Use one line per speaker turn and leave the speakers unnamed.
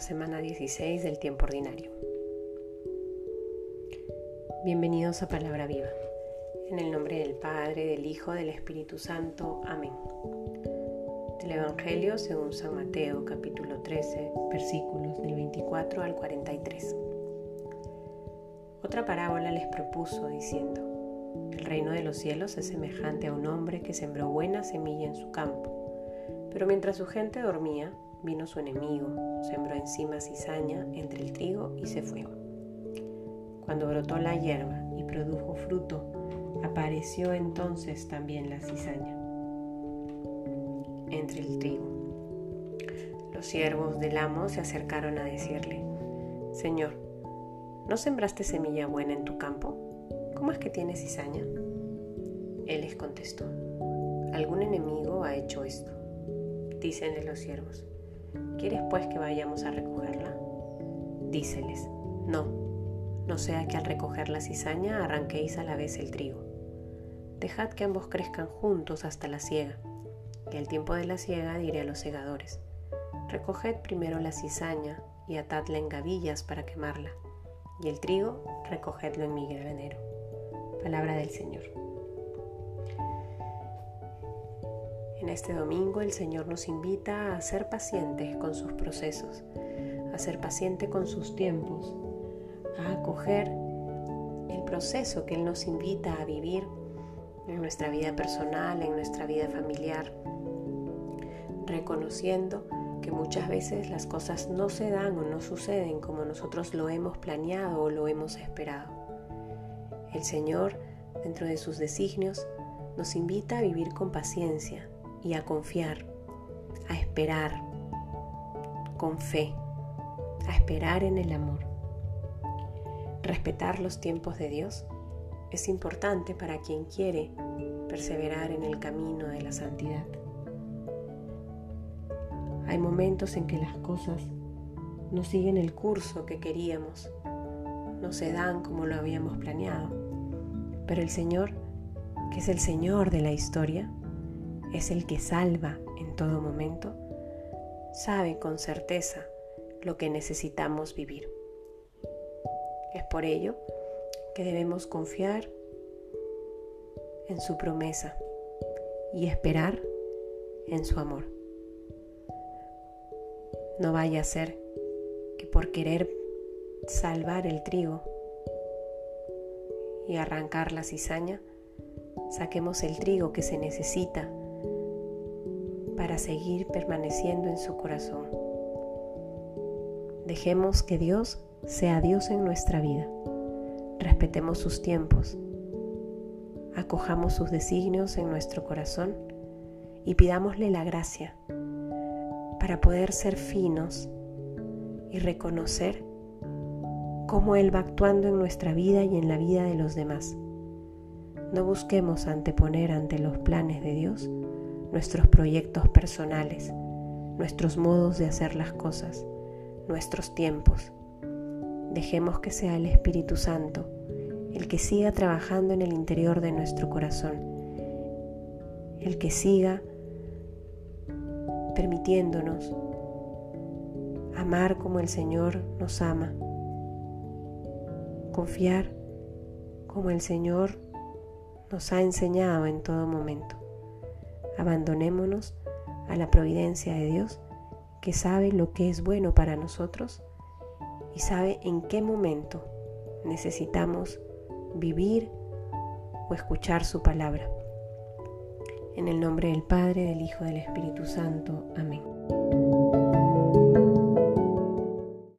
semana 16 del tiempo ordinario. Bienvenidos a Palabra Viva. En el nombre del Padre, del Hijo, del Espíritu Santo. Amén. Del Evangelio según San Mateo, capítulo 13, versículos del 24 al 43. Otra parábola les propuso diciendo, el reino de los cielos es semejante a un hombre que sembró buena semilla en su campo, pero mientras su gente dormía, Vino su enemigo, sembró encima cizaña entre el trigo y se fue. Cuando brotó la hierba y produjo fruto, apareció entonces también la cizaña entre el trigo. Los siervos del amo se acercaron a decirle, Señor, ¿no sembraste semilla buena en tu campo? ¿Cómo es que tienes cizaña? Él les contestó, algún enemigo ha hecho esto. Dícenle los siervos, ¿Quieres pues que vayamos a recogerla? Díceles, no, no sea que al recoger la cizaña arranquéis a la vez el trigo. Dejad que ambos crezcan juntos hasta la siega, y al tiempo de la siega diré a los segadores, recoged primero la cizaña y atadla en gavillas para quemarla, y el trigo recogedlo en mi granero. Palabra del Señor. Este domingo el Señor nos invita a ser pacientes con sus procesos, a ser paciente con sus tiempos, a acoger el proceso que Él nos invita a vivir en nuestra vida personal, en nuestra vida familiar, reconociendo que muchas veces las cosas no se dan o no suceden como nosotros lo hemos planeado o lo hemos esperado. El Señor, dentro de sus designios, nos invita a vivir con paciencia, y a confiar, a esperar con fe, a esperar en el amor. Respetar los tiempos de Dios es importante para quien quiere perseverar en el camino de la santidad. Hay momentos en que las cosas no siguen el curso que queríamos, no se dan como lo habíamos planeado, pero el Señor, que es el Señor de la historia, es el que salva en todo momento, sabe con certeza lo que necesitamos vivir. Es por ello que debemos confiar en su promesa y esperar en su amor. No vaya a ser que por querer salvar el trigo y arrancar la cizaña, saquemos el trigo que se necesita para seguir permaneciendo en su corazón. Dejemos que Dios sea Dios en nuestra vida. Respetemos sus tiempos. Acojamos sus designios en nuestro corazón y pidámosle la gracia para poder ser finos y reconocer cómo Él va actuando en nuestra vida y en la vida de los demás. No busquemos anteponer ante los planes de Dios nuestros proyectos personales, nuestros modos de hacer las cosas, nuestros tiempos. Dejemos que sea el Espíritu Santo el que siga trabajando en el interior de nuestro corazón, el que siga permitiéndonos amar como el Señor nos ama, confiar como el Señor nos ha enseñado en todo momento. Abandonémonos a la providencia de Dios que sabe lo que es bueno para nosotros y sabe en qué momento necesitamos vivir o escuchar su palabra. En el nombre del Padre, del Hijo, del Espíritu Santo. Amén.